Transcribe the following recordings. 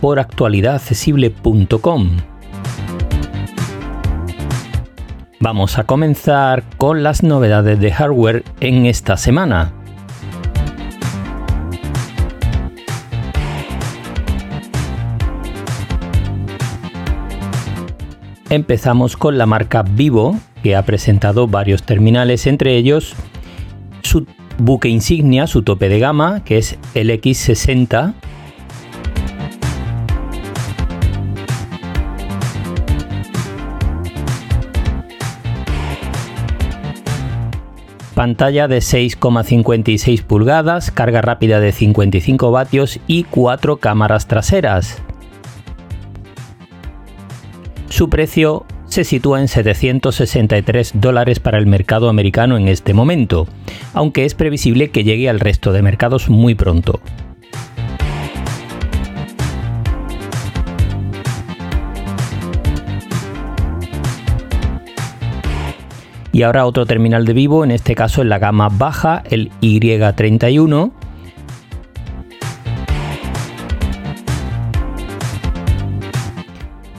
por actualidadaccesible.com. Vamos a comenzar con las novedades de hardware en esta semana. Empezamos con la marca Vivo, que ha presentado varios terminales, entre ellos su buque insignia, su tope de gama, que es el X60, pantalla de 6,56 pulgadas, carga rápida de 55 vatios y 4 cámaras traseras. Su precio se sitúa en 763 dólares para el mercado americano en este momento, aunque es previsible que llegue al resto de mercados muy pronto. Y ahora otro terminal de vivo, en este caso en la gama baja, el Y31.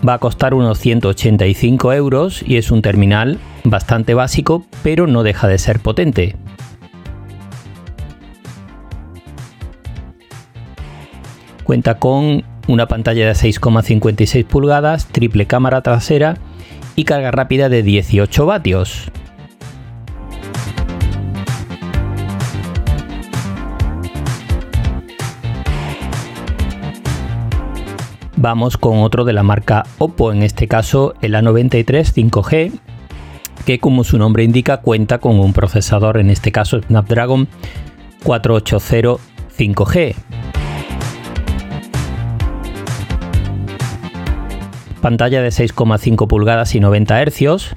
Va a costar unos 185 euros y es un terminal bastante básico, pero no deja de ser potente. Cuenta con una pantalla de 6,56 pulgadas, triple cámara trasera y carga rápida de 18 vatios. Vamos con otro de la marca Oppo, en este caso el A93 5G, que como su nombre indica cuenta con un procesador, en este caso Snapdragon 480 5G. Pantalla de 6,5 pulgadas y 90 Hz.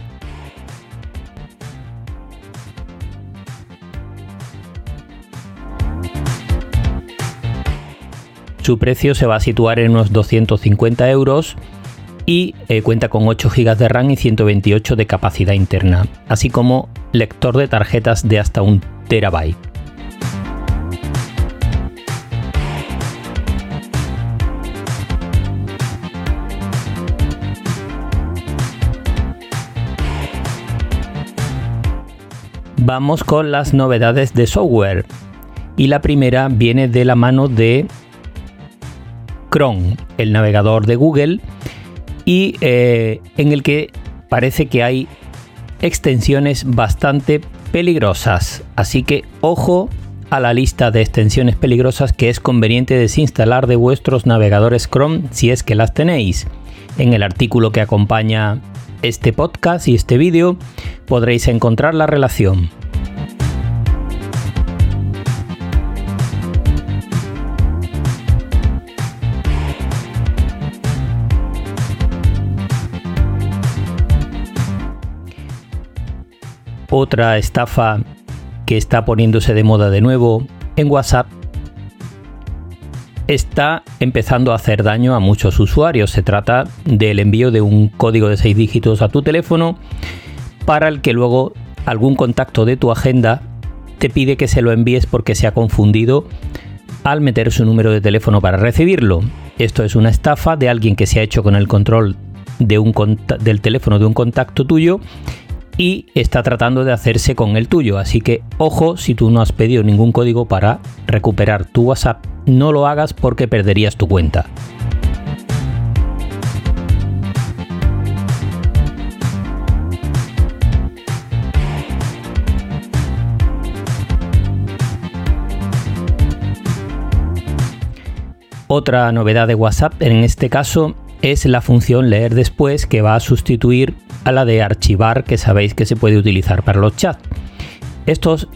Su precio se va a situar en unos 250 euros y eh, cuenta con 8 GB de RAM y 128 de capacidad interna, así como lector de tarjetas de hasta un terabyte. Vamos con las novedades de software. Y la primera viene de la mano de Chrome, el navegador de Google, y eh, en el que parece que hay extensiones bastante peligrosas. Así que ojo a la lista de extensiones peligrosas que es conveniente desinstalar de vuestros navegadores Chrome si es que las tenéis. En el artículo que acompaña este podcast y este vídeo podréis encontrar la relación. Otra estafa que está poniéndose de moda de nuevo en WhatsApp está empezando a hacer daño a muchos usuarios. Se trata del envío de un código de 6 dígitos a tu teléfono para el que luego algún contacto de tu agenda te pide que se lo envíes porque se ha confundido al meter su número de teléfono para recibirlo. Esto es una estafa de alguien que se ha hecho con el control del teléfono de un contacto tuyo y está tratando de hacerse con el tuyo. Así que ojo si tú no has pedido ningún código para recuperar tu WhatsApp, no lo hagas porque perderías tu cuenta. Otra novedad de WhatsApp en este caso es la función leer después que va a sustituir a la de archivar que sabéis que se puede utilizar para los chats. Estos,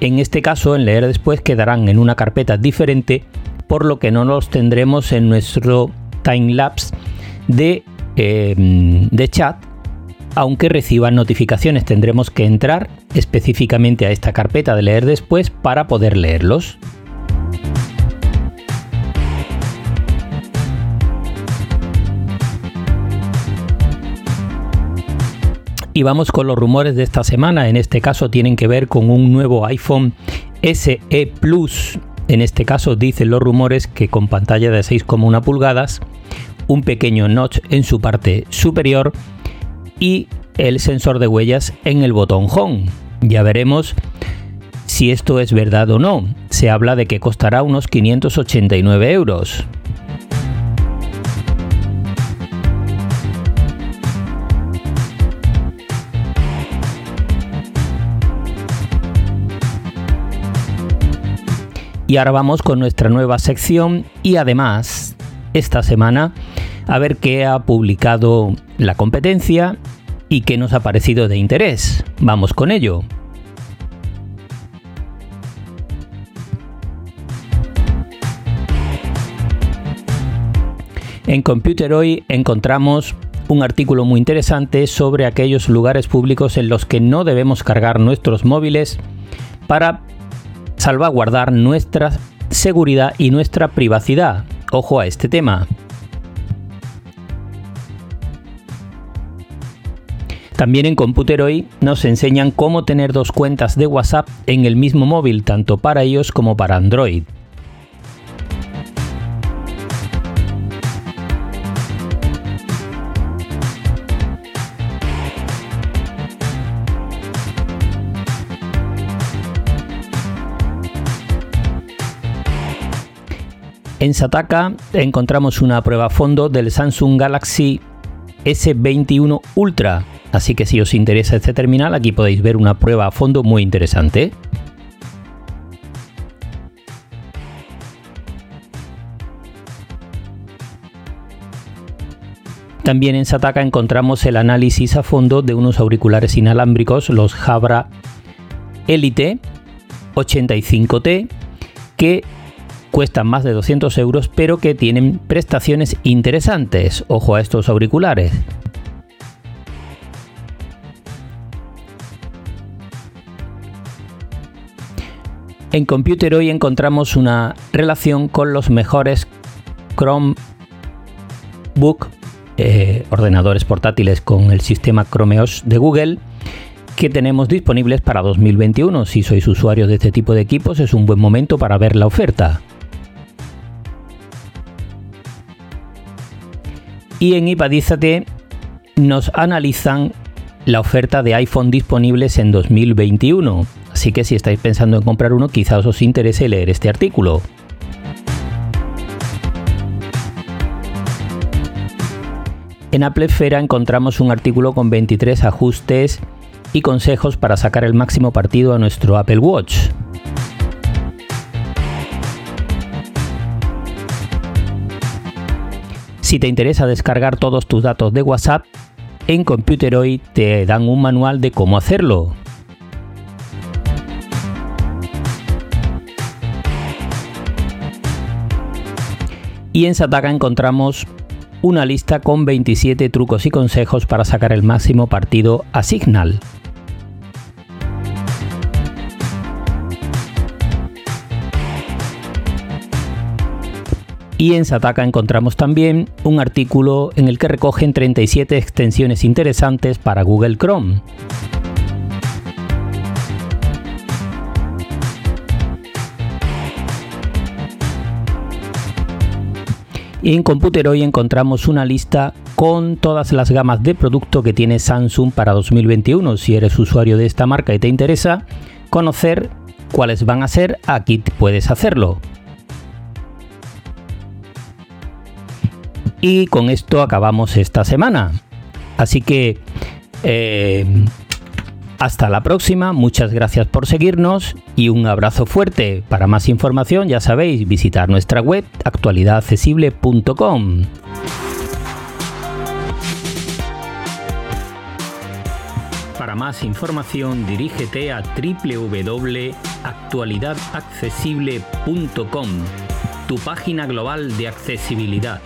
en este caso, en leer después quedarán en una carpeta diferente, por lo que no los tendremos en nuestro timelapse de, eh, de chat, aunque reciban notificaciones. Tendremos que entrar específicamente a esta carpeta de leer después para poder leerlos. Y vamos con los rumores de esta semana. En este caso tienen que ver con un nuevo iPhone SE Plus. En este caso dicen los rumores que con pantalla de 6,1 pulgadas, un pequeño notch en su parte superior y el sensor de huellas en el botón Home. Ya veremos si esto es verdad o no. Se habla de que costará unos 589 euros. Y ahora vamos con nuestra nueva sección y además esta semana a ver qué ha publicado la competencia y qué nos ha parecido de interés. Vamos con ello. En Computer hoy encontramos un artículo muy interesante sobre aquellos lugares públicos en los que no debemos cargar nuestros móviles para salvaguardar nuestra seguridad y nuestra privacidad. Ojo a este tema. También en Computer hoy nos enseñan cómo tener dos cuentas de WhatsApp en el mismo móvil, tanto para iOS como para Android. En Sataka encontramos una prueba a fondo del Samsung Galaxy S21 Ultra, así que si os interesa este terminal aquí podéis ver una prueba a fondo muy interesante. También en Sataka encontramos el análisis a fondo de unos auriculares inalámbricos, los Jabra Elite 85T, que cuestan más de 200 euros pero que tienen prestaciones interesantes. Ojo a estos auriculares. En Computer hoy encontramos una relación con los mejores Chromebook, eh, ordenadores portátiles con el sistema Chrome OS de Google, que tenemos disponibles para 2021. Si sois usuarios de este tipo de equipos es un buen momento para ver la oferta. Y en Ipadízate nos analizan la oferta de iPhone disponibles en 2021. Así que si estáis pensando en comprar uno, quizás os interese leer este artículo. En Apple Esfera encontramos un artículo con 23 ajustes y consejos para sacar el máximo partido a nuestro Apple Watch. Si te interesa descargar todos tus datos de WhatsApp, en Computeroid te dan un manual de cómo hacerlo. Y en Sataka encontramos una lista con 27 trucos y consejos para sacar el máximo partido a Signal. Y en Sataka encontramos también un artículo en el que recogen 37 extensiones interesantes para Google Chrome. Y en Computer hoy encontramos una lista con todas las gamas de producto que tiene Samsung para 2021. Si eres usuario de esta marca y te interesa conocer cuáles van a ser, aquí puedes hacerlo. Y con esto acabamos esta semana. Así que eh, hasta la próxima, muchas gracias por seguirnos y un abrazo fuerte. Para más información, ya sabéis, visitar nuestra web actualidadaccesible.com. Para más información, dirígete a www.actualidadaccesible.com, tu página global de accesibilidad.